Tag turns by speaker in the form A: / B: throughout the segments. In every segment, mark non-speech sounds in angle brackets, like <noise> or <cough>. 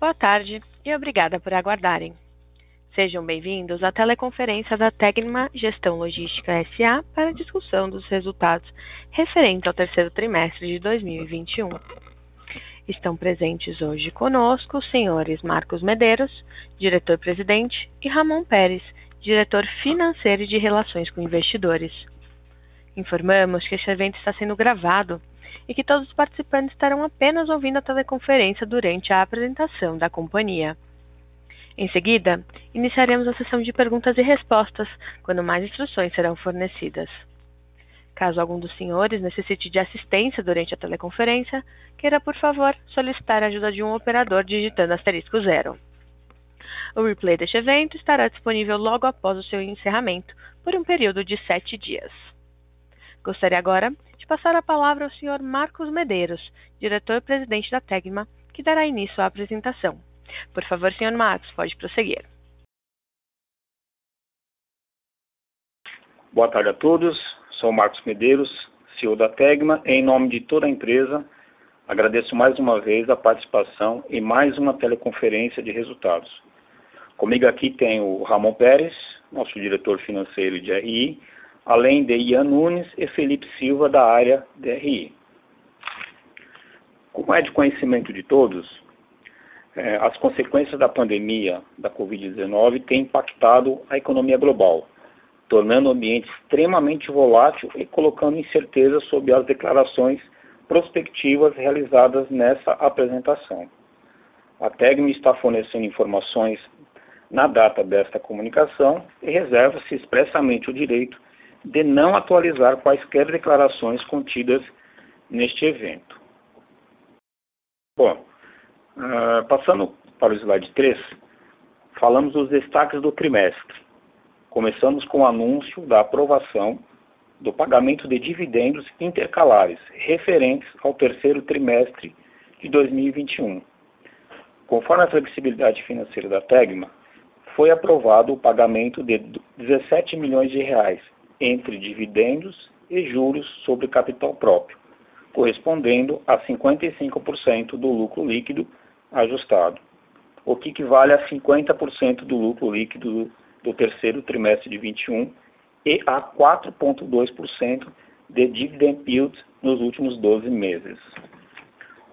A: Boa tarde e obrigada por aguardarem. Sejam bem-vindos à teleconferência da Tegma Gestão Logística SA para discussão dos resultados referentes ao terceiro trimestre de 2021. Estão presentes hoje conosco os senhores Marcos Medeiros, diretor-presidente, e Ramon Pérez, diretor financeiro e de relações com investidores. Informamos que este evento está sendo gravado e que todos os participantes estarão apenas ouvindo a teleconferência durante a apresentação da companhia. Em seguida, iniciaremos a sessão de perguntas e respostas, quando mais instruções serão fornecidas. Caso algum dos senhores necessite de assistência durante a teleconferência, queira, por favor, solicitar a ajuda de um operador digitando asterisco zero. O replay deste evento estará disponível logo após o seu encerramento, por um período de sete dias. Gostaria agora passar a palavra ao Sr. Marcos Medeiros, diretor-presidente da Tegma, que dará início à apresentação. Por favor, Sr. Marcos, pode prosseguir.
B: Boa tarde a todos. Sou Marcos Medeiros, CEO da Tegma. Em nome de toda a empresa, agradeço mais uma vez a participação em mais uma teleconferência de resultados. Comigo aqui tem o Ramon Pérez, nosso diretor financeiro de RI, além de Ian Nunes e Felipe Silva, da área DRI. Como é de conhecimento de todos, é, as consequências da pandemia da Covid-19 têm impactado a economia global, tornando o ambiente extremamente volátil e colocando incerteza sobre as declarações prospectivas realizadas nessa apresentação. A TEGME está fornecendo informações na data desta comunicação e reserva-se expressamente o direito de não atualizar quaisquer declarações contidas neste evento. Bom, uh, passando para o slide 3, falamos dos destaques do trimestre. Começamos com o anúncio da aprovação do pagamento de dividendos intercalares referentes ao terceiro trimestre de 2021. Conforme a flexibilidade financeira da Tegma, foi aprovado o pagamento de 17 milhões de reais entre dividendos e juros sobre capital próprio, correspondendo a 55% do lucro líquido ajustado, o que equivale a 50% do lucro líquido do terceiro trimestre de 21 e a 4,2% de dividend yield nos últimos 12 meses.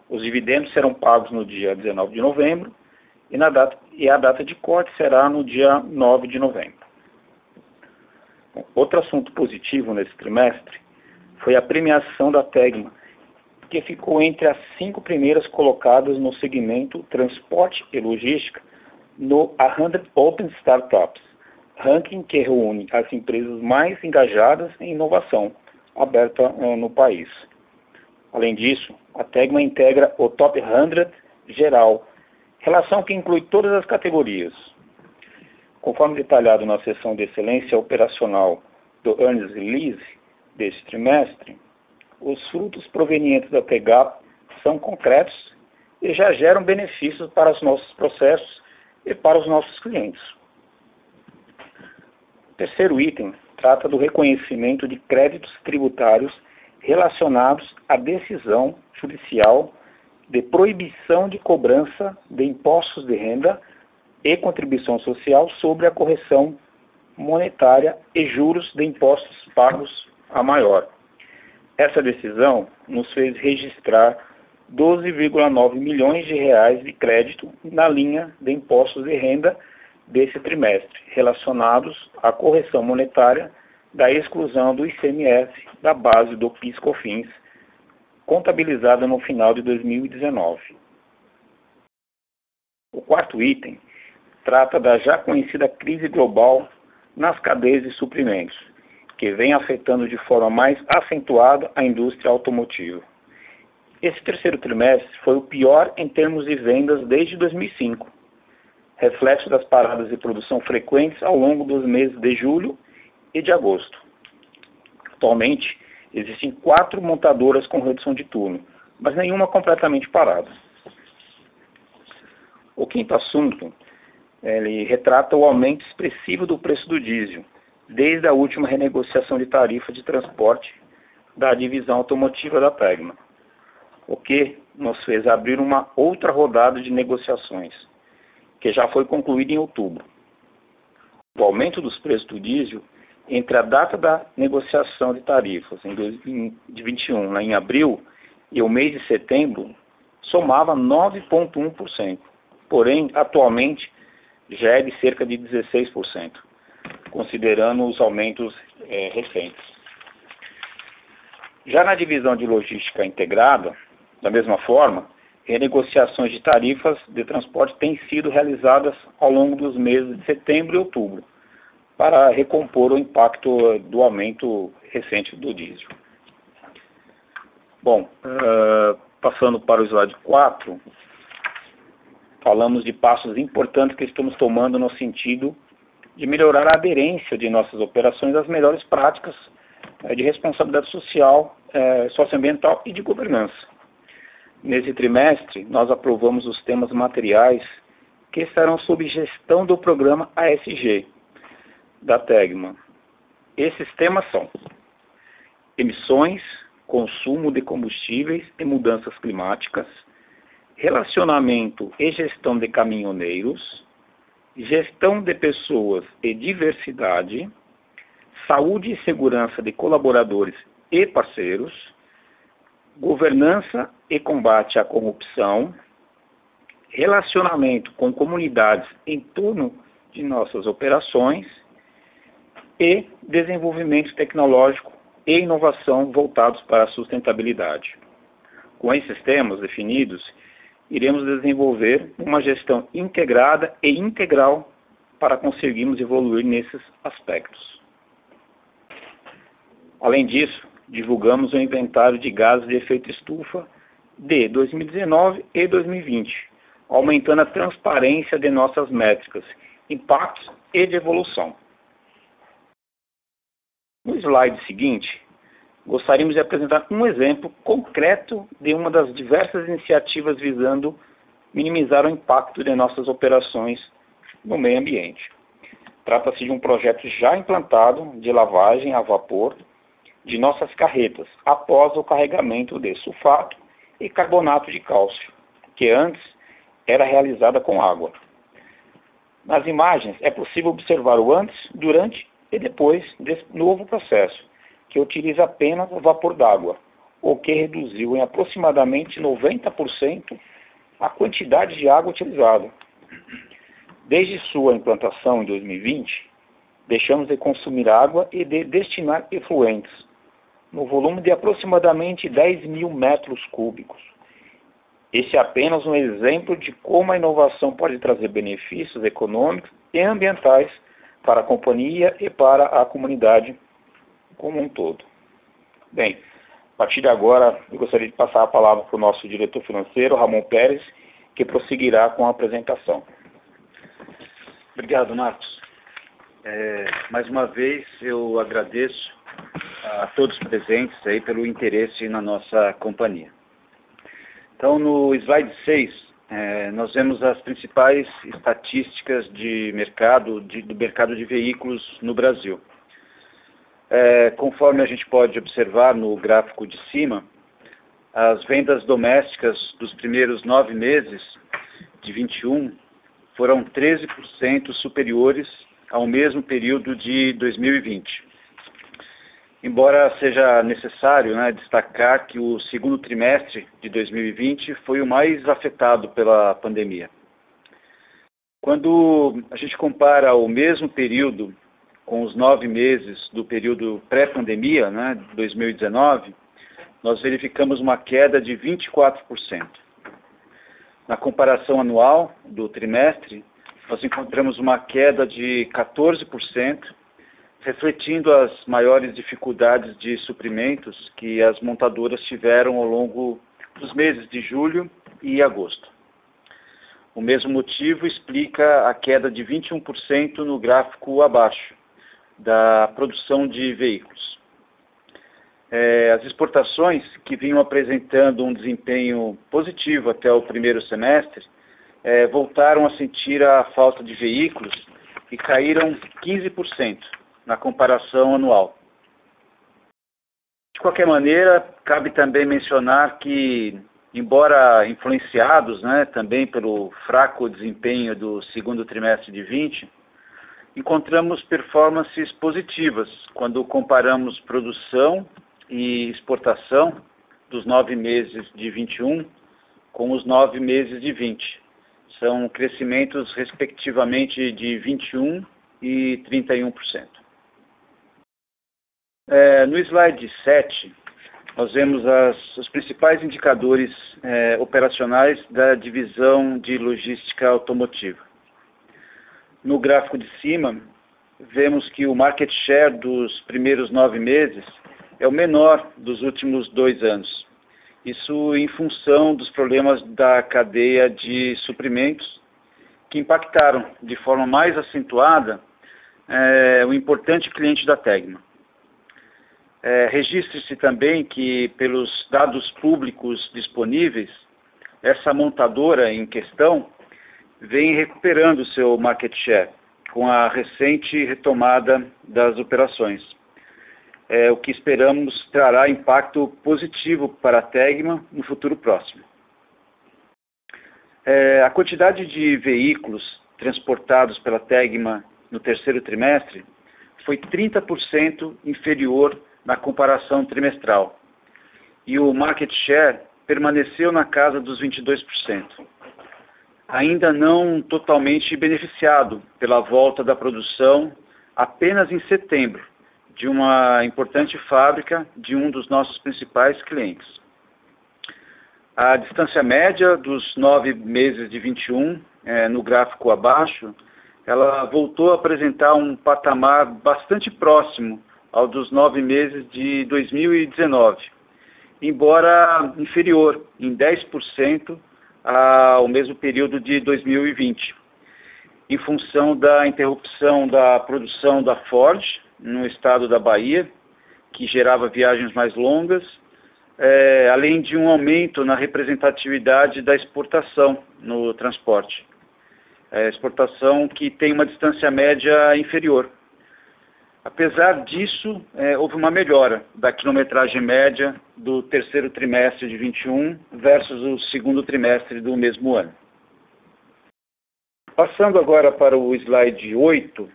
B: Os dividendos serão pagos no dia 19 de novembro e, data, e a data de corte será no dia 9 de novembro. Outro assunto positivo nesse trimestre foi a premiação da Tegma, que ficou entre as cinco primeiras colocadas no segmento transporte e logística no 100 Open Startups, ranking que reúne as empresas mais engajadas em inovação aberta uh, no país. Além disso, a Tegma integra o Top 100 geral, relação que inclui todas as categorias, Conforme detalhado na seção de excelência operacional do Earnings Release deste trimestre, os frutos provenientes da TEGAP são concretos e já geram benefícios para os nossos processos e para os nossos clientes. O terceiro item trata do reconhecimento de créditos tributários relacionados à decisão judicial de proibição de cobrança de impostos de renda e contribuição social sobre a correção monetária e juros de impostos pagos a maior. Essa decisão nos fez registrar 12,9 milhões de reais de crédito na linha de impostos de renda desse trimestre, relacionados à correção monetária da exclusão do ICMS da base do PIS/COFINS, contabilizada no final de 2019. O quarto item trata da já conhecida crise global nas cadeias de suprimentos, que vem afetando de forma mais acentuada a indústria automotiva. Esse terceiro trimestre foi o pior em termos de vendas desde 2005, reflexo das paradas de produção frequentes ao longo dos meses de julho e de agosto. Atualmente, existem quatro montadoras com redução de turno, mas nenhuma completamente parada. O quinto assunto ele retrata o aumento expressivo do preço do diesel, desde a última renegociação de tarifa de transporte da divisão automotiva da Tegma. o que nos fez abrir uma outra rodada de negociações, que já foi concluída em outubro. O aumento dos preços do diesel entre a data da negociação de tarifas em 2021, lá em abril, e o mês de setembro, somava 9,1%. Porém, atualmente, já é de cerca de 16%, considerando os aumentos é, recentes. Já na divisão de logística integrada, da mesma forma, renegociações de tarifas de transporte têm sido realizadas ao longo dos meses de setembro e outubro, para recompor o impacto do aumento recente do diesel. Bom, uh, passando para o slide 4, falamos de passos importantes que estamos tomando no sentido de melhorar a aderência de nossas operações às melhores práticas uh, de responsabilidade social, uh, socioambiental e de governança. Nesse trimestre, nós aprovamos os temas materiais que estarão sob gestão do programa ASG, da Tegma. Esses temas são emissões, consumo de combustíveis e mudanças climáticas, relacionamento e gestão de caminhoneiros, gestão de pessoas e diversidade, saúde e segurança de colaboradores e parceiros, governança e combate à corrupção, relacionamento com comunidades em torno de nossas operações e desenvolvimento tecnológico e inovação voltados para a sustentabilidade. Com esses temas definidos, iremos desenvolver uma gestão integrada e integral para conseguirmos evoluir nesses aspectos. Além disso, divulgamos o inventário de gases de efeito estufa de 2019 e 2020, aumentando a transparência de nossas métricas, impactos e de evolução. No slide seguinte, gostaríamos de apresentar um exemplo concreto de uma das diversas iniciativas visando minimizar o impacto de nossas operações no meio ambiente. Trata-se de um projeto já implantado de lavagem a vapor de nossas carretas após o carregamento de sulfato e carbonato de cálcio, que antes era realizada com água. Nas imagens é possível observar o antes, durante e depois desse novo processo, que utiliza apenas vapor d'água, o que reduziu em aproximadamente 90% a quantidade de água utilizada. Desde sua implantação em 2020, deixamos de consumir água e de destinar efluentes, no volume de aproximadamente 10 mil metros cúbicos. Esse é apenas um exemplo de como a inovação pode trazer benefícios econômicos e ambientais para a companhia e para a comunidade como um todo. Bem, a partir de agora, eu gostaria de passar a palavra para o nosso diretor financeiro, Ramon Pérez, que prosseguirá com a apresentação.
C: Obrigado, Marcos. É, mais uma vez, eu agradeço a todos presentes aí pelo interesse na nossa companhia. Então, no slide 6, é, nós vemos as principais estatísticas de mercado, de, do mercado de veículos no Brasil. É, conforme a gente pode observar no gráfico de cima, as vendas domésticas dos primeiros nove meses de 21 foram 13% superiores ao mesmo período de 2020 embora seja necessário né, destacar que o segundo trimestre de 2020 foi o mais afetado pela pandemia. Quando a gente compara o mesmo período com os nove meses do período pré-pandemia, né, 2019, nós verificamos uma queda de 24%. Na comparação anual do trimestre, nós encontramos uma queda de 14%, refletindo as maiores dificuldades de suprimentos que as montadoras tiveram ao longo dos meses de julho e agosto. O mesmo motivo explica a queda de 21% no gráfico abaixo da produção de veículos. É, as exportações, que vinham apresentando um desempenho positivo até o primeiro semestre, é, voltaram a sentir a falta de veículos e caíram 15% na comparação anual. De qualquer maneira, cabe também mencionar que embora influenciados né, também pelo fraco desempenho do segundo trimestre de 20, encontramos performances positivas quando comparamos produção e exportação dos nove meses de 21 com os nove meses de 20. São crescimentos, respectivamente, de 21% e 31%. É, no slide 7, nós vemos as, os principais indicadores é, operacionais da divisão de logística automotiva. No gráfico de cima, vemos que o market share dos primeiros nove meses é o menor dos últimos dois anos. Isso em função dos problemas da cadeia de suprimentos que impactaram de forma mais acentuada é, o importante cliente da Tegma. É, Registre-se também que, pelos dados públicos disponíveis, essa montadora em questão vem recuperando seu market share com a recente retomada das operações. É, o que esperamos trará impacto positivo para a Tegma no futuro próximo. É, a quantidade de veículos transportados pela Tegma no terceiro trimestre foi 30% inferior na comparação trimestral. E o market share permaneceu na casa dos 22% ainda não totalmente beneficiado pela volta da produção apenas em setembro de uma importante fábrica de um dos nossos principais clientes. A distância média dos nove meses de 21, é, no gráfico abaixo, ela voltou a apresentar um patamar bastante próximo ao dos nove meses de 2019, embora inferior em 10% ao mesmo período de 2020, em função da interrupção da produção da Ford no estado da Bahia, que gerava viagens mais longas, é, além de um aumento na representatividade da exportação no transporte. É, exportação que tem uma distância média inferior Apesar disso, é, houve uma melhora da quilometragem média do terceiro trimestre de 21 versus o segundo trimestre do mesmo ano. Passando agora para o slide 8,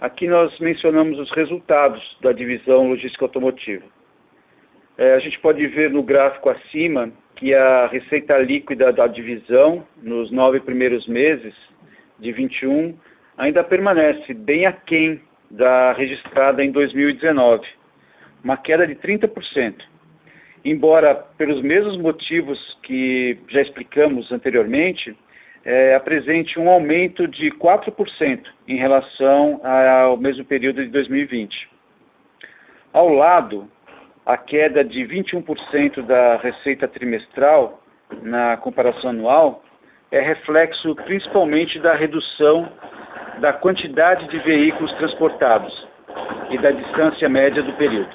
C: aqui nós mencionamos os resultados da divisão logística automotiva. É, a gente pode ver no gráfico acima que a receita líquida da divisão nos nove primeiros meses de 21 ainda permanece bem aquém da registrada em 2019, uma queda de 30%. Embora, pelos mesmos motivos que já explicamos anteriormente, é, apresente um aumento de 4% em relação ao mesmo período de 2020. Ao lado, a queda de 21% da receita trimestral na comparação anual é reflexo principalmente da redução da quantidade de veículos transportados e da distância média do período.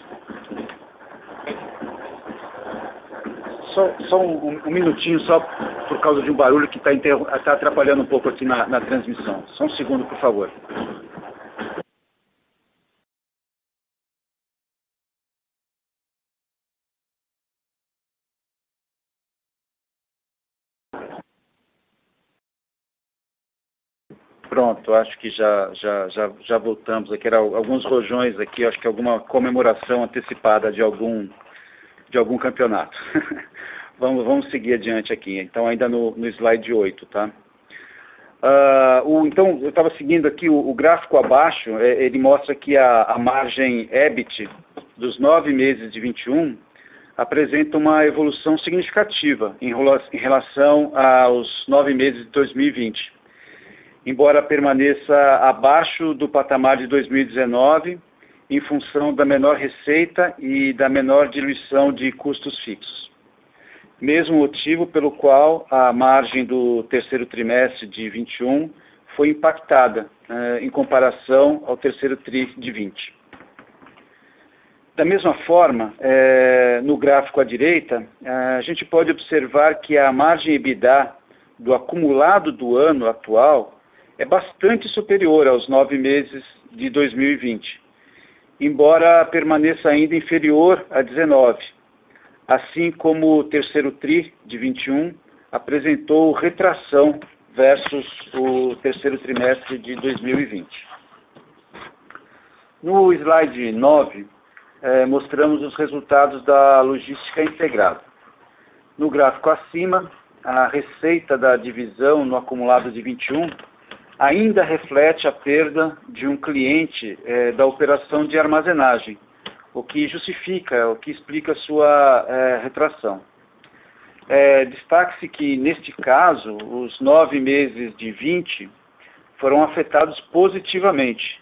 C: Só, só um, um, minutinho, só por causa de um barulho que está tá atrapalhando um pouco aqui na, na transmissão. Só um segundo, por favor. Pronto, acho que já, já, já, já voltamos aqui. Era alguns rojões aqui, acho que alguma comemoração antecipada de algum, de algum campeonato. <laughs> vamos, vamos seguir adiante aqui. Então, ainda no, no slide 8, tá? Uh, o, então, eu estava seguindo aqui o, o, gráfico abaixo, é, ele mostra que a, a margem EBIT dos nove meses de 21 apresenta uma evolução significativa em, em relação aos nove meses de 2020 embora permaneça abaixo do patamar de 2019, em função da menor receita e da menor diluição de custos fixos. Mesmo motivo pelo qual a margem do terceiro trimestre de 21 foi impactada eh, em comparação ao terceiro tri de 20. Da mesma forma, eh, no gráfico à direita, eh, a gente pode observar que a margem EBITDA do acumulado do ano atual é bastante superior aos nove meses de 2020, embora permaneça ainda inferior a 19, assim como o terceiro TRI de 21 apresentou retração versus o terceiro trimestre de 2020. No slide 9, eh, mostramos os resultados da logística integrada. No gráfico acima, a receita da divisão no acumulado de 21 ainda reflete a perda de um cliente eh, da operação de armazenagem, o que justifica, o que explica sua eh, retração. É, Destaque-se que, neste caso, os nove meses de 20 foram afetados positivamente,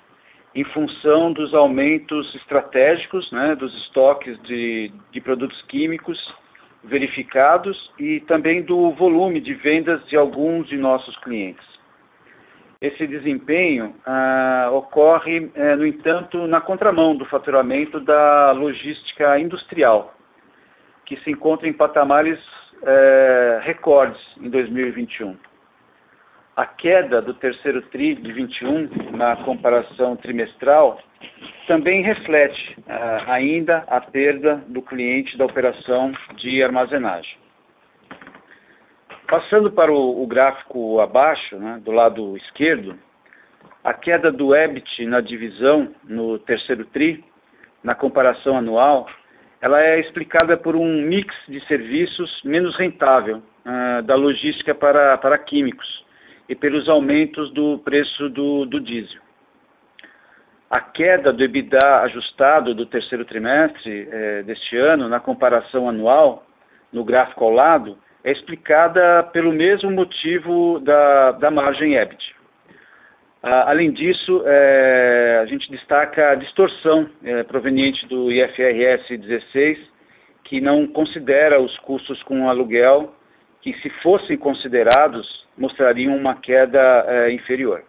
C: em função dos aumentos estratégicos né, dos estoques de, de produtos químicos verificados e também do volume de vendas de alguns de nossos clientes. Esse desempenho ah, ocorre, eh, no entanto, na contramão do faturamento da logística industrial, que se encontra em patamares é, recordes em 2021. A queda do terceiro TRI de 21 na comparação trimestral também reflete é, ainda a perda do cliente da operação de armazenagem. Passando para o, o gráfico abaixo, né, do lado esquerdo, a queda do EBIT na divisão no terceiro TRI, na comparação anual, ela é explicada por um mix de serviços menos rentável uh, da logística para, para químicos e pelos aumentos do preço do, do diesel. A queda do EBITDA ajustado do terceiro trimestre eh, deste ano, na comparação anual, no gráfico ao lado, é explicada pelo mesmo motivo da, da margem EBIT. Ah, além disso, é, a gente destaca a distorção é, proveniente do IFRS 16, que não considera os custos com aluguel, que se fossem considerados, mostrariam uma queda é, inferior.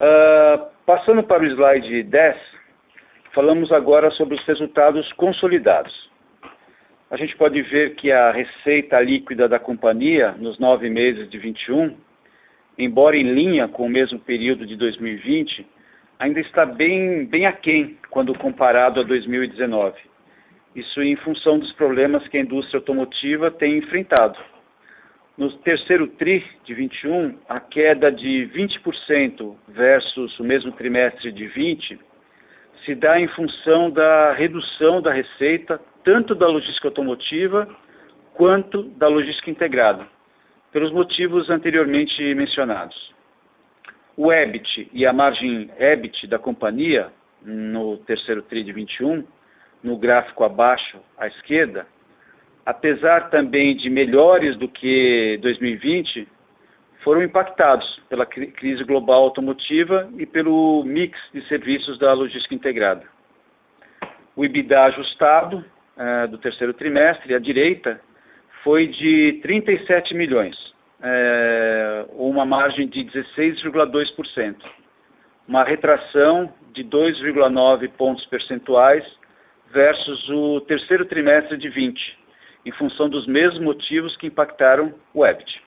C: Ah, passando para o slide 10, falamos agora sobre os resultados consolidados. A gente pode ver que a receita líquida da companhia, nos nove meses de 21, embora em linha com o mesmo período de 2020, ainda está bem, bem aquém quando comparado a 2019. Isso em função dos problemas que a indústria automotiva tem enfrentado. No terceiro TRI de 21, a queda de 20% versus o mesmo trimestre de 20 se dá em função da redução da receita tanto da logística automotiva quanto da logística integrada pelos motivos anteriormente mencionados. O EBIT e a margem EBIT da companhia, no terceiro TRI de 21, no gráfico abaixo à esquerda, apesar também de melhores do que 2020, foram impactados pela crise global automotiva e pelo mix de serviços da logística integrada. O EBITDA ajustado uh, do terceiro trimestre, à direita, foi de 37 milhões, é, uma margem de 16,2%, uma retração de 2,9 pontos percentuais versus o terceiro trimestre de 20, em função dos mesmos motivos que impactaram o EBIT.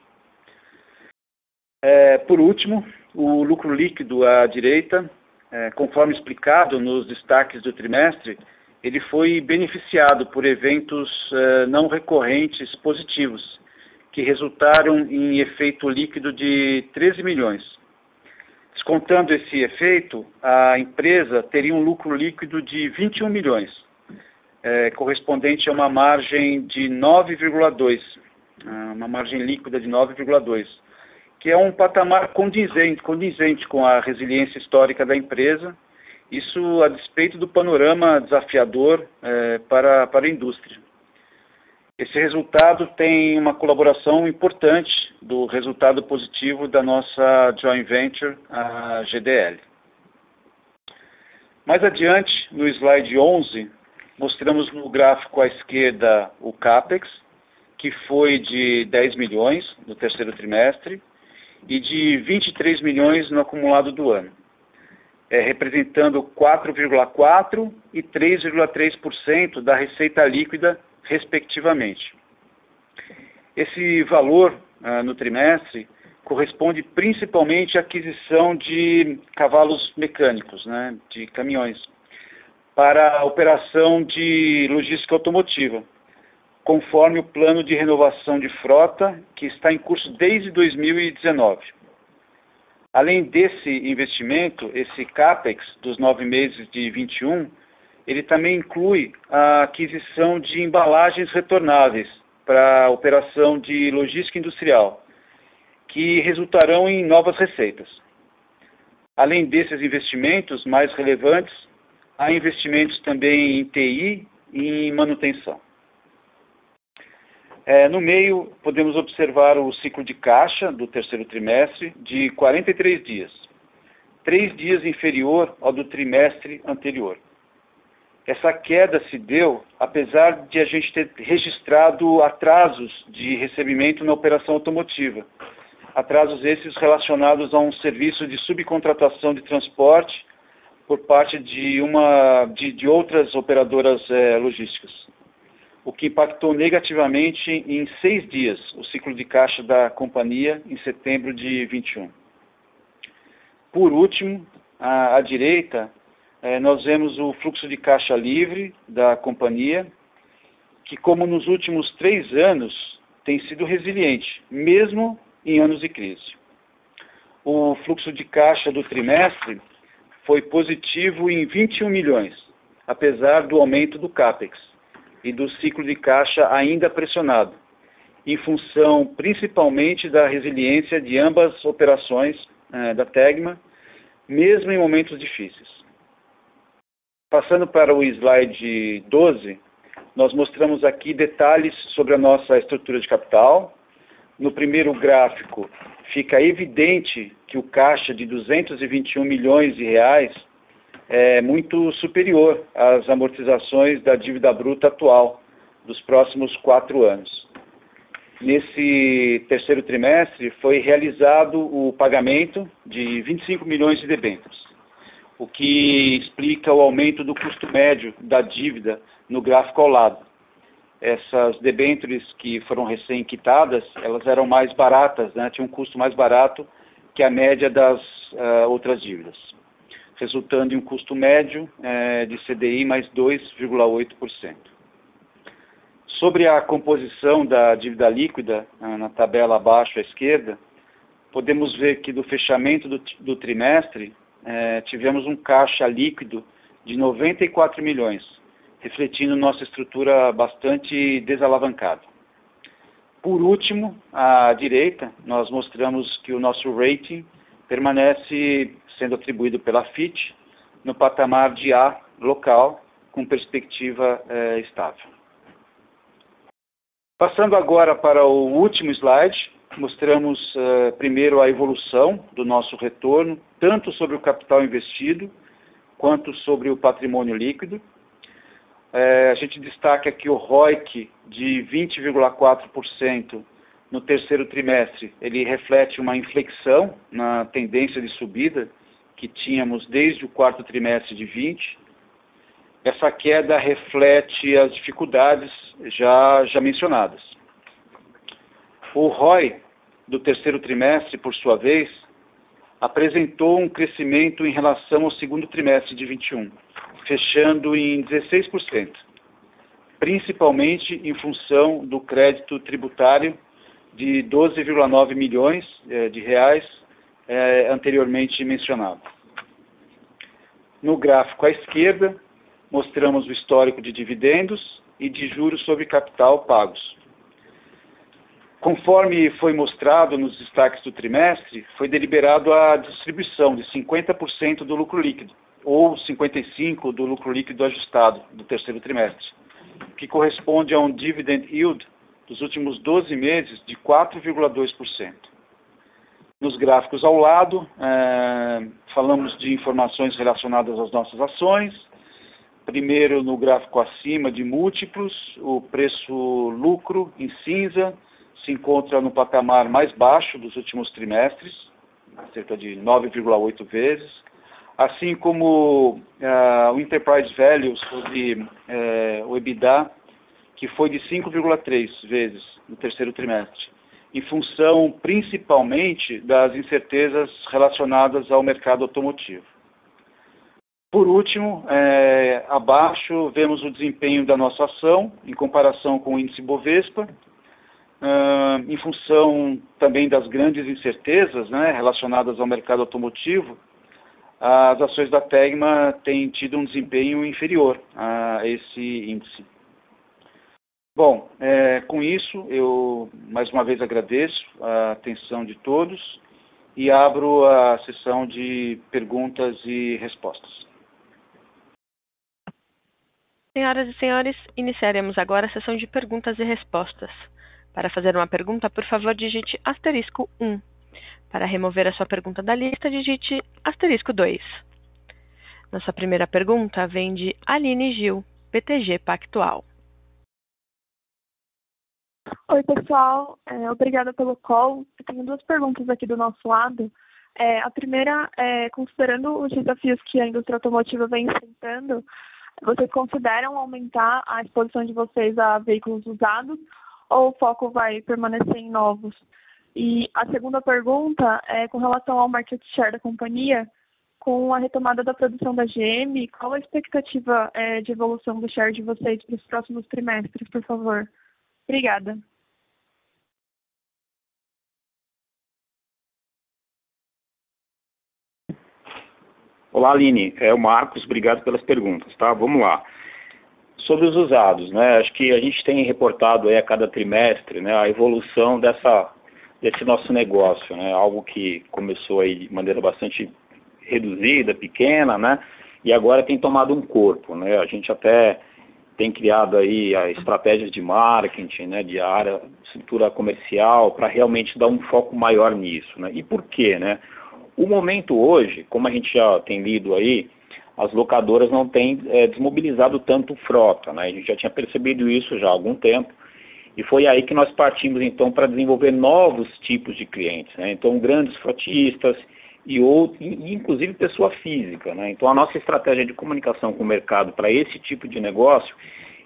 C: É, por último, o lucro líquido à direita, é, conforme explicado nos destaques do trimestre, ele foi beneficiado por eventos uh, não recorrentes positivos, que resultaram em efeito líquido de 13 milhões. Descontando esse efeito, a empresa teria um lucro líquido de 21 milhões, é, correspondente a uma margem de 9,2, ah, uma margem líquida de 9,2, que é um patamar condizente, condizente com a resiliência histórica da empresa isso a despeito do panorama desafiador é, para, para a indústria. Esse resultado tem uma colaboração importante do resultado positivo da nossa joint venture, a GDL. Mais adiante, no slide 11, mostramos no gráfico à esquerda o CAPEX, que foi de 10 milhões no terceiro trimestre e de 23 milhões no acumulado do ano é, representando 4,4% e 3,3% da receita líquida, respectivamente. Esse valor ah, no trimestre corresponde principalmente à aquisição de cavalos mecânicos, né, de caminhões, para a operação de logística automotiva, conforme o plano de renovação de frota que está em curso desde 2019. Além desse investimento, esse CAPEX dos nove meses de 21, ele também inclui a aquisição de embalagens retornáveis para a operação de logística industrial, que resultarão em novas receitas. Além desses investimentos mais relevantes, há investimentos também em TI e em manutenção. É, no meio, podemos observar o ciclo de caixa do terceiro trimestre de 43 dias, três dias inferior ao do trimestre anterior. Essa queda se deu apesar de a gente ter registrado atrasos de recebimento na operação automotiva. Atrasos esses relacionados a um serviço de subcontratação de transporte por parte de, uma, de, de outras operadoras é, logísticas, o que impactou negativamente em seis dias o ciclo de caixa da companhia em setembro de 21. Por último, à, à direita, é, nós vemos o fluxo de caixa livre da companhia, que, como nos últimos três anos, tem sido resiliente, mesmo em anos de crise. O fluxo de caixa do trimestre foi positivo em 21 milhões, apesar do aumento do CAPEX e do ciclo de caixa ainda pressionado, em função principalmente da resiliência de ambas operações eh, da Tegma, mesmo em momentos difíceis. Passando para o slide 12, nós mostramos aqui detalhes sobre a nossa estrutura de capital. No primeiro gráfico, fica evidente que o caixa de 221 milhões de reais é muito superior às amortizações da dívida bruta atual dos próximos quatro anos. Nesse terceiro trimestre foi realizado o pagamento de 25 milhões de debêntures, o que explica o aumento do custo médio da dívida no gráfico ao lado. Essas debêntures que foram recém-quitadas, elas eram mais baratas, né, tinham um custo mais barato que a média das uh, outras dívidas, resultando em um custo médio uh, de CDI mais 2,8%. Sobre a composição da dívida líquida, uh, na tabela abaixo à esquerda, podemos ver que do fechamento do, do trimestre, eh, tivemos um caixa líquido de 94 milhões, refletindo nossa estrutura bastante desalavancada. Por último, à direita, nós mostramos que o nosso rating permanece sendo atribuído pela FIT no patamar de A local, com perspectiva eh, estável. Passando agora para o último slide, mostramos eh, primeiro a evolução do nosso retorno, tanto sobre o capital investido, quanto sobre o patrimônio líquido. É, a gente destaca aqui o ROIC de 20,4% no terceiro trimestre. Ele reflete uma inflexão na tendência de subida que tínhamos desde o quarto trimestre de 20. Essa queda reflete as dificuldades já, já mencionadas. O ROI do terceiro trimestre, por sua vez, apresentou um crescimento em relação ao segundo trimestre de 21 fechando em 16%, principalmente em função do crédito tributário de 12,9 milhões eh, de reais eh, anteriormente mencionado. No gráfico à esquerda, mostramos o histórico de dividendos e de juros sobre capital pagos. Conforme foi mostrado nos destaques do trimestre, foi deliberado a distribuição de 50% do lucro líquido, ou 55 do lucro líquido ajustado do terceiro trimestre, que corresponde a um dividend yield dos últimos 12 meses de 4,2%. Nos gráficos ao lado, é, falamos de informações relacionadas às nossas ações. Primeiro, no gráfico acima de múltiplos, o preço-lucro em cinza se encontra no patamar mais baixo dos últimos trimestres, cerca de 9,8 vezes assim como uh, o Enterprise Value sobre uh, o EBITDA, que foi de 5,3 vezes no terceiro trimestre, em função principalmente das incertezas relacionadas ao mercado automotivo. Por último, é, abaixo vemos o desempenho da nossa ação em comparação com o índice Bovespa, uh, em função também das grandes incertezas né, relacionadas ao mercado automotivo, as ações da Tegma têm tido um desempenho inferior a esse índice. Bom, é, com isso, eu mais uma vez agradeço a atenção de todos e abro a sessão de perguntas e respostas.
A: Senhoras e senhores, iniciaremos agora a sessão de perguntas e respostas. Para fazer uma pergunta, por favor, digite asterisco 1. Para remover a sua pergunta da lista, digite asterisco 2. Nossa primeira pergunta vem de Aline Gil, PTG Pactual.
D: Oi, pessoal. É, obrigada pelo call. Eu tenho duas perguntas aqui do nosso lado. É, a primeira é, considerando os desafios que a indústria automotiva vem enfrentando, vocês consideram aumentar a exposição de vocês a veículos usados ou o foco vai permanecer em novos? E a segunda pergunta é com relação ao market share da companhia, com a retomada da produção da GM, qual a expectativa é, de evolução do share de vocês para os próximos trimestres, por favor? Obrigada.
B: Olá, Aline. É o Marcos, obrigado pelas perguntas, tá? Vamos lá. Sobre os usados, né? Acho que a gente tem reportado aí a cada trimestre, né, a evolução dessa desse nosso negócio, né? Algo que começou aí de maneira bastante reduzida, pequena, né? E agora tem tomado um corpo, né? A gente até tem criado aí a estratégias de marketing, né, de área, estrutura comercial, para realmente dar um foco maior nisso, né? E por quê, né? O momento hoje, como a gente já tem lido aí, as locadoras não têm é, desmobilizado tanto frota, né? A gente já tinha percebido isso já há algum tempo. E foi aí que nós partimos então para desenvolver novos tipos de clientes, né? Então grandes frotistas e outros, inclusive pessoa física, né? Então a nossa estratégia de comunicação com o mercado para esse tipo de negócio,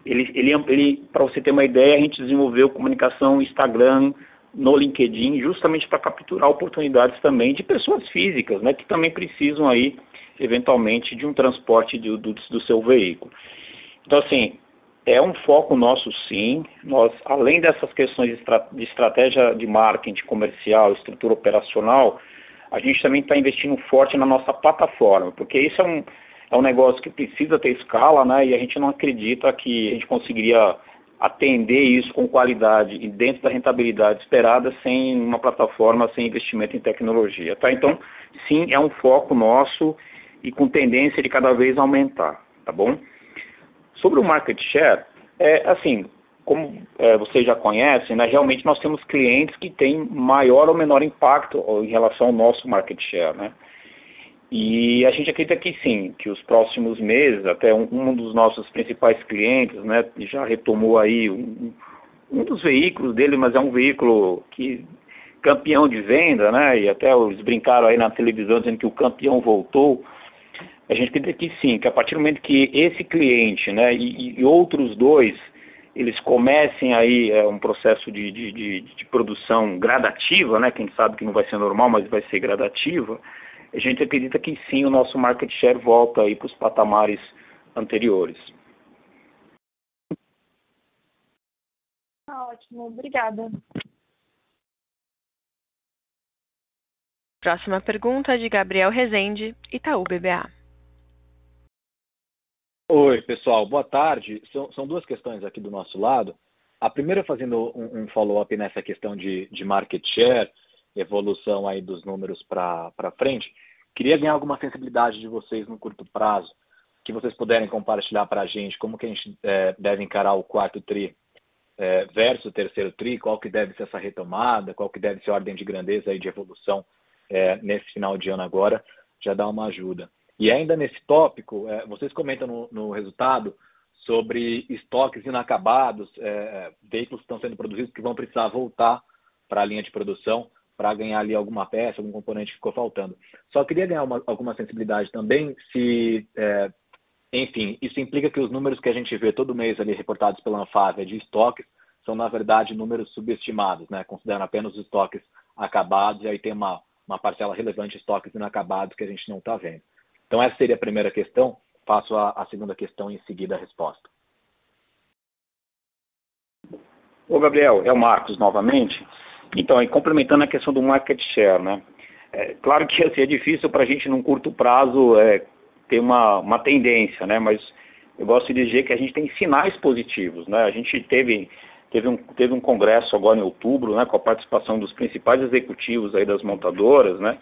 B: ele, ele, ele para você ter uma ideia, a gente desenvolveu comunicação Instagram, no LinkedIn, justamente para capturar oportunidades também de pessoas físicas, né, que também precisam aí, eventualmente, de um transporte do, do, do seu veículo. Então, assim, é um foco nosso sim. Nós, além dessas questões de, estra de estratégia de marketing comercial, estrutura operacional, a gente também está investindo forte na nossa plataforma, porque isso é um, é um negócio que precisa ter escala, né? E a gente não acredita que a gente conseguiria atender isso com qualidade e dentro da rentabilidade esperada sem uma plataforma, sem investimento em tecnologia. Tá? Então, sim, é um foco nosso e com tendência de cada vez aumentar, tá bom? Sobre o market share, é assim, como é, vocês já conhecem, né, realmente nós temos clientes que têm maior ou menor impacto em relação ao nosso market share, né? E a gente acredita que sim, que os próximos meses, até um, um dos nossos principais clientes, né, já retomou aí um, um dos veículos dele, mas é um veículo que campeão de venda, né, e até eles brincaram aí na televisão dizendo que o campeão voltou. A gente acredita que sim, que a partir do momento que esse cliente, né, e, e outros dois, eles comecem aí é, um processo de, de, de, de produção gradativa, né, quem sabe que não vai ser normal, mas vai ser gradativa, a gente acredita que sim, o nosso market share volta aí para os patamares anteriores.
D: Ah, ótimo, obrigada.
A: Próxima pergunta é de Gabriel Rezende, Itaú BBA.
E: Oi, pessoal, boa tarde. São, são, duas questões aqui do nosso lado. A primeira, fazendo um, um follow-up nessa questão de, de market share evolução aí dos números para frente. Queria ganhar alguma sensibilidade de vocês no curto prazo, que vocês puderem compartilhar para a gente, como que a gente é, deve encarar o quarto tri é, versus o terceiro tri, qual que deve ser essa retomada, qual que deve ser a ordem de grandeza aí de evolução é, nesse final de ano agora, já dá uma ajuda. E ainda nesse tópico, é, vocês comentam no, no, resultado sobre estoques inacabados, é, veículos que estão sendo produzidos que vão precisar voltar para a linha de produção para ganhar ali alguma peça, algum componente que ficou faltando. Só queria ganhar uma, alguma sensibilidade também se, é, enfim, isso implica que os números que a gente vê todo mês ali reportados pela Anfávia de estoques são, na verdade, números subestimados, né? Consideram apenas os estoques acabados e aí tem uma, uma parcela relevante de estoques inacabados que a gente não está vendo. Então, essa seria a primeira questão. Faço a, a segunda questão e em seguida a resposta.
B: Ô, Gabriel, é o Marcos novamente. Então, e complementando a questão do market share, né? É, claro que assim, é difícil para a gente, num curto prazo, é, ter uma, uma tendência, né? Mas eu gosto de dizer que a gente tem sinais positivos, né? A gente teve, teve, um, teve um congresso agora em outubro, né? Com a participação dos principais executivos aí das montadoras, né?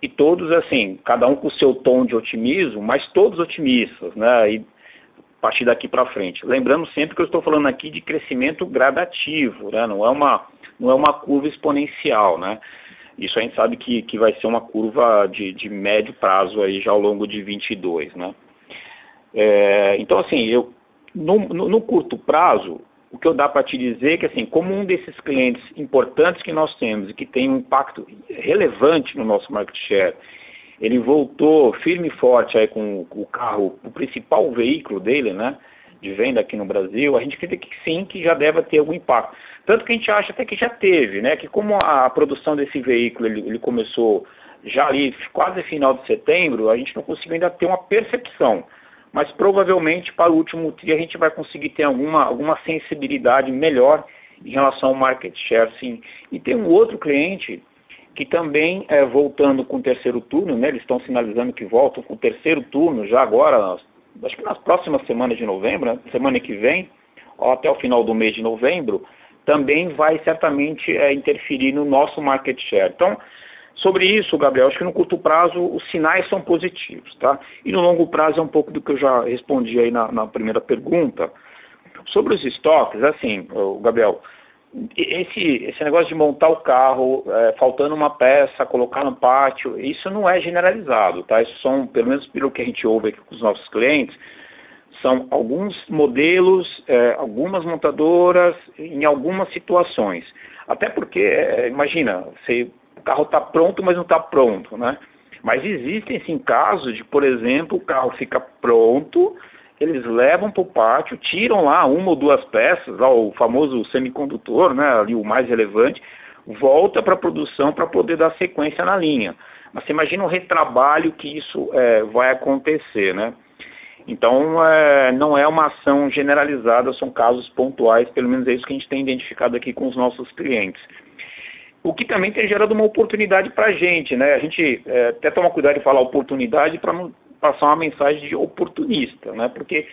B: E todos, assim, cada um com o seu tom de otimismo, mas todos otimistas, né? E a partir daqui para frente. Lembrando sempre que eu estou falando aqui de crescimento gradativo, né? Não é uma, não é uma curva exponencial, né? Isso a gente sabe que, que vai ser uma curva de, de médio prazo aí já ao longo de 22, né? É, então, assim, eu, no, no, no, curto prazo, o que eu dá para te dizer é que, assim, como um desses clientes importantes que nós temos e que tem um impacto relevante no nosso market share, ele voltou firme e forte aí com o carro, o principal veículo dele, né? De venda aqui no Brasil, a gente acredita que sim, que já deve ter algum impacto. Tanto que a gente acha até que já teve, né? Que como a produção desse veículo ele, ele começou já ali quase final de setembro, a gente não conseguiu ainda ter uma percepção. Mas provavelmente para o último TRI a gente vai conseguir ter alguma, alguma sensibilidade melhor em relação ao market share, sim. E tem um outro cliente que também, é, voltando com o terceiro turno, né, eles estão sinalizando que voltam com o terceiro turno já agora, acho que nas próximas semanas de novembro, né, semana que vem, ou até o final do mês de novembro, também vai certamente é, interferir no nosso market share. Então, sobre isso, Gabriel, acho que no curto prazo os sinais são positivos, tá? E no longo prazo é um pouco do que eu já respondi aí na, na primeira pergunta. Sobre os estoques, assim, Gabriel, esse, esse negócio de montar o carro, é, faltando uma peça, colocar no pátio, isso não é generalizado, tá? Isso são, pelo menos pelo que a gente ouve aqui com os nossos clientes, são alguns modelos, é, algumas montadoras, em algumas situações. Até porque, é, imagina, você, o carro está pronto, mas não está pronto, né? Mas existem sim casos de, por exemplo, o carro fica pronto, eles levam para o pátio, tiram lá uma ou duas peças, lá, o famoso semicondutor, né, ali o mais relevante, volta para a produção para poder dar sequência na linha. Mas você imagina o retrabalho que isso é, vai acontecer, né? Então, é, não é uma ação generalizada, são casos pontuais, pelo menos é isso que a gente tem identificado aqui com os nossos clientes. O que também tem gerado uma oportunidade para a gente, né? A gente é, até toma cuidado de falar oportunidade para não passar uma mensagem de oportunista, né? Porque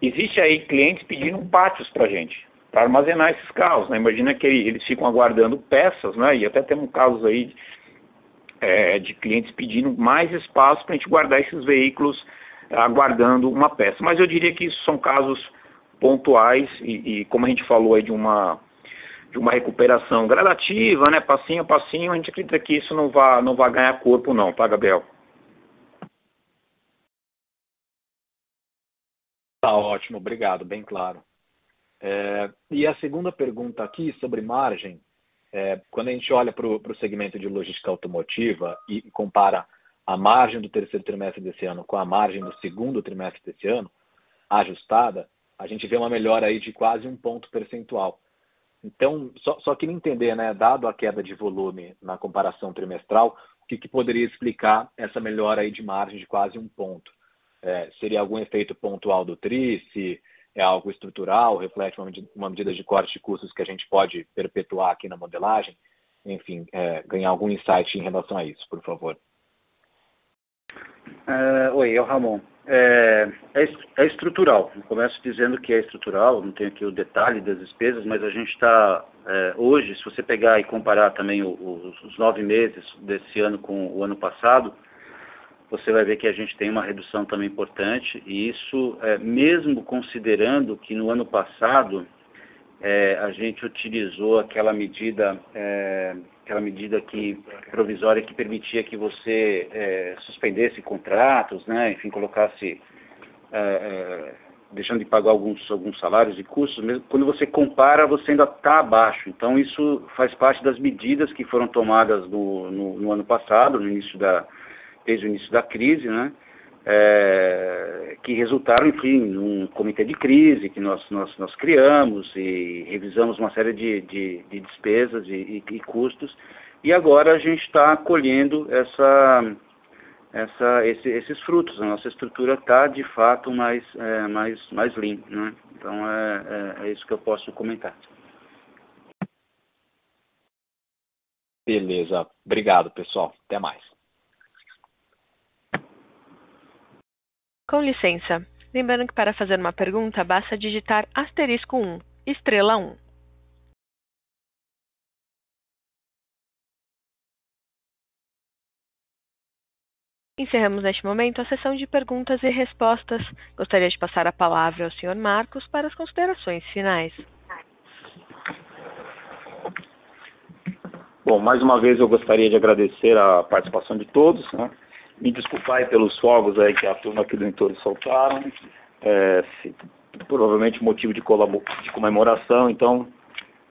B: existe aí clientes pedindo pátios para gente, para armazenar esses carros, né? Imagina que eles ficam aguardando peças, né? E até temos casos aí é, de clientes pedindo mais espaço para a gente guardar esses veículos aguardando uma peça. Mas eu diria que isso são casos pontuais e, e como a gente falou aí de uma de uma recuperação gradativa, né, passinho a passinho, a gente acredita que isso não vai não vai ganhar corpo não, tá, Gabriel?
E: Tá ótimo, obrigado, bem claro. É, e a segunda pergunta aqui sobre margem, é, quando a gente olha para o segmento de logística automotiva e, compara a margem do terceiro trimestre desse ano com a margem do segundo trimestre desse ano, ajustada, a gente vê uma melhora aí de quase um ponto percentual. Então, só, só queria entender, né, dado a queda de volume na comparação trimestral, o que, que poderia explicar essa melhora aí de margem de quase um ponto? É, seria algum efeito pontual do TRI, se é algo estrutural, reflete uma uma medida de corte de custos que a gente pode perpetuar aqui na modelagem? Enfim, é, ganhar algum insight em relação a isso, por favor.
C: É, oi, é o Ramon. É, é, é, estrutural. Eu começo dizendo que é estrutural, não tenho aqui o detalhe das despesas, mas a gente está, é, hoje, se você pegar e comparar também o, o, os nove meses desse ano com o ano passado, você vai ver que a gente tem uma redução também importante, e isso, é, mesmo considerando que no ano passado é, a gente utilizou aquela medida, é, aquela medida que, provisória que permitia que você é, suspendesse contratos, né, enfim, colocasse, é, é, deixando de pagar alguns, alguns salários e custos, mesmo quando você compara, você ainda está abaixo. Então, isso faz parte das medidas que foram tomadas no, no, no ano passado, no início da desde o início da crise, né? É, que resultaram, enfim, num comitê de crise que nós, nós, nós criamos e revisamos uma série de, de, de despesas e, e, custos, e agora a gente está colhendo essa, essa, esse, esses frutos. A nossa estrutura está de fato mais, é, mais, mais lean. Né? Então é, é, é isso que eu posso comentar.
E: Beleza. Obrigado, pessoal. Até mais.
A: Com licença. Lembrando que para fazer uma pergunta basta digitar asterisco 1, estrela 1. Encerramos neste momento a sessão de perguntas e respostas. Gostaria de passar a palavra ao Sr. Marcos para as considerações finais.
B: Bom, mais uma vez eu gostaria de agradecer a participação de todos. Né? Me desculpar aí pelos fogos aí que a turma aqui do entorno soltaram. É, se, provavelmente motivo de, de comemoração, então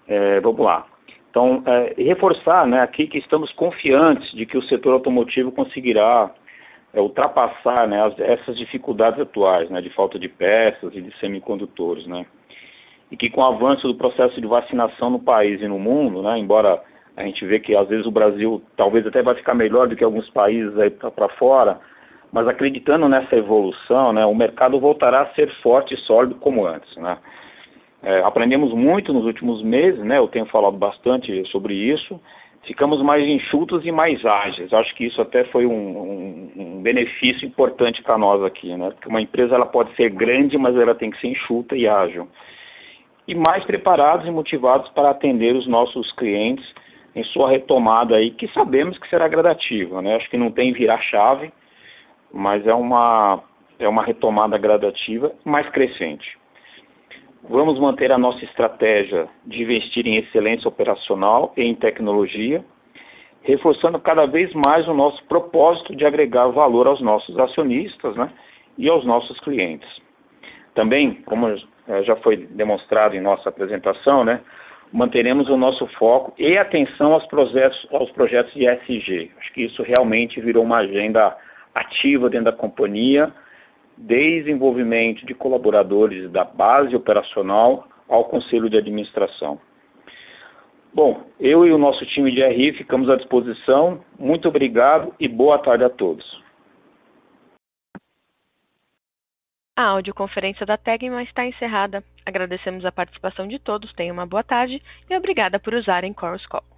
B: é, vamos lá. Então, é, reforçar né, aqui que estamos confiantes de que o setor automotivo conseguirá é, ultrapassar né, as, essas dificuldades atuais, né, de falta de peças e de semicondutores, né, e que com o avanço do processo de vacinação no país e no mundo, né, embora a gente vê que às vezes o Brasil talvez até vai ficar melhor do que alguns países aí para fora, mas acreditando nessa evolução, né, o mercado voltará a ser forte e sólido como antes, né. É, aprendemos muito nos últimos meses, né, eu tenho falado bastante sobre isso, ficamos mais enxutos e mais ágeis. Acho que isso até foi um, um, um benefício importante para nós aqui, né? Porque uma empresa ela pode ser grande, mas ela tem que ser enxuta e ágil. E mais preparados e motivados para atender os nossos clientes em sua retomada aí, que sabemos que será gradativa, né? Acho que não tem virar chave, mas é uma é uma retomada gradativa, mais crescente. Vamos manter a nossa estratégia de investir em excelência operacional e em tecnologia, reforçando cada vez mais o nosso propósito de agregar valor aos nossos acionistas né, e aos nossos clientes. Também, como eh, já foi demonstrado em nossa apresentação, né, manteremos o nosso foco e atenção aos projetos, aos projetos de SG. Acho que isso realmente virou uma agenda ativa dentro da companhia desenvolvimento de colaboradores da base operacional ao conselho de administração. Bom, eu e o nosso time de RI ficamos à disposição. Muito obrigado e boa tarde a todos.
A: A audioconferência da Tegma está encerrada. Agradecemos a participação de todos, tenham uma boa tarde e obrigada por usarem Chorus Call.